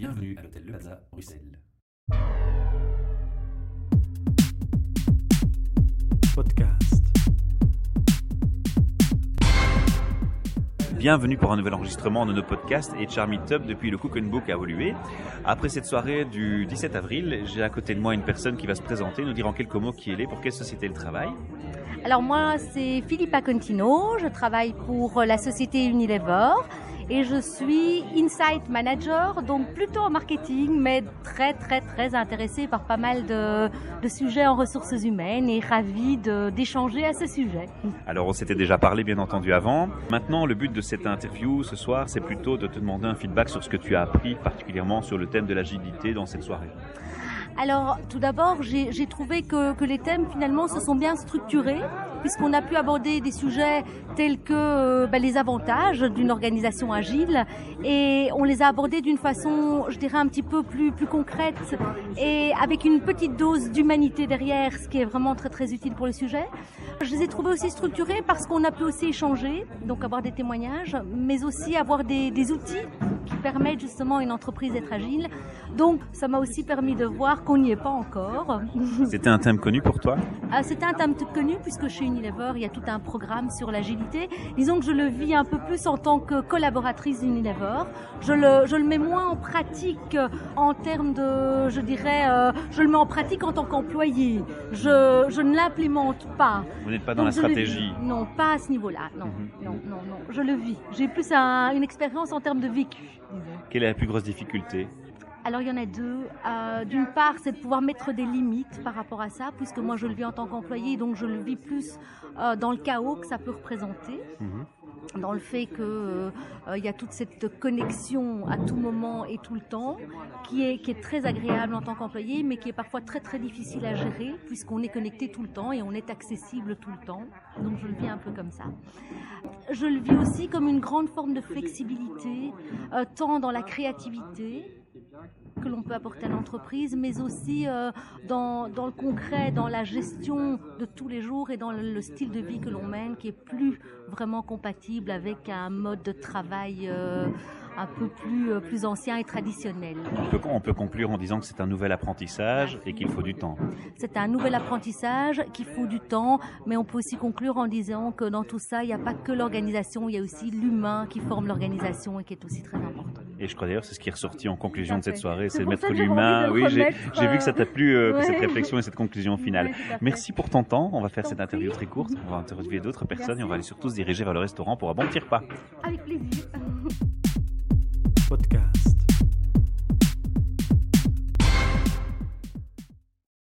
Bienvenue à l'hôtel Le Plaza, Bruxelles. Podcast. Bienvenue pour un nouvel enregistrement de nos podcasts et Charmy Meetup depuis le Cook and Book a évolué. Après cette soirée du 17 avril, j'ai à côté de moi une personne qui va se présenter, nous dire en quelques mots qui elle est, pour quelle société elle travaille. Alors moi, c'est Philippa Contino, je travaille pour la société Unilever et je suis Insight Manager, donc plutôt en marketing, mais très très très intéressée par pas mal de, sujets en ressources humaines et ravie d'échanger à ce sujet. Alors on s'était déjà parlé bien entendu avant. Maintenant, le but de cette interview ce soir, c'est plutôt de te demander un feedback sur ce que tu as appris, particulièrement sur le thème de l'agilité dans cette soirée. Alors, tout d'abord, j'ai trouvé que, que les thèmes finalement se sont bien structurés, puisqu'on a pu aborder des sujets tels que euh, bah, les avantages d'une organisation agile, et on les a abordés d'une façon, je dirais, un petit peu plus, plus concrète, et avec une petite dose d'humanité derrière, ce qui est vraiment très très utile pour le sujet. Je les ai trouvés aussi structurés parce qu'on a pu aussi échanger, donc avoir des témoignages, mais aussi avoir des, des outils qui permettent justement à une entreprise d'être agile. Donc, ça m'a aussi permis de voir qu'on n'y est pas encore. C'était un thème connu pour toi? Ah, C'est un thème connu puisque chez Unilever, il y a tout un programme sur l'agilité. Disons que je le vis un peu plus en tant que collaboratrice d'Unilever. Je le, je le mets moins en pratique euh, en termes de, je dirais, euh, je le mets en pratique en tant qu'employé. Je, je ne l'implémente pas. Vous n'êtes pas dans Donc, la stratégie. Non, pas à ce niveau-là. Non, Mhm. non, non, non. Je le vis. J'ai plus un- une expérience en termes de vécu. Quelle est la plus grosse difficulté Alors il y en a deux. Euh, D'une part, c'est de pouvoir mettre des limites par rapport à ça, puisque moi je le vis en tant qu'employé, donc je le vis plus euh, dans le chaos que ça peut représenter. Mhm. Dans le fait que euh, y a toute cette connexion à tout moment et tout le temps, qui est, qui est très agréable en tant qu'employé, mais qui est parfois très très difficile à gérer, puisqu'on est connecté tout le temps et on est accessible tout le temps. Donc je le vis un peu comme ça. Je le vis aussi comme une grande forme de flexibilité, euh, tant dans la créativité que l'on peut apporter à l'entreprise, mais aussi euh, dans, le concret, dans la gestion de tous les jours et dans le, le style de vie que l'on mène, qui est plus vraiment compatible avec un mode de travail euh, un peu plus, euh, plus ancien et traditionnel. on peut, on peut conclure en disant que c'est un nouvel apprentissage et qu'il faut du temps. C'est un nouvel apprentissage qu'il faut du temps, mais on peut aussi conclure en disant que dans tout ça, il n'y a pas que l'organisation, il y a aussi l'humain qui forme l'organisation et qui est aussi très important. Et je crois d'ailleurs c'est ce qui est ressorti en conclusion de cette soirée, C'est pour mettre l'humain. de Oui, j'ai vu que ça t'a plu, euh, ouais. cette réflexion et cette conclusion finale. Merci pour ton temps. On va faire cette interview très courte. On va interviewer d'autres personnes Merci. et on va aller surtout se diriger vers le restaurant pour un bon petit repas. Avec plaisir. Podcast.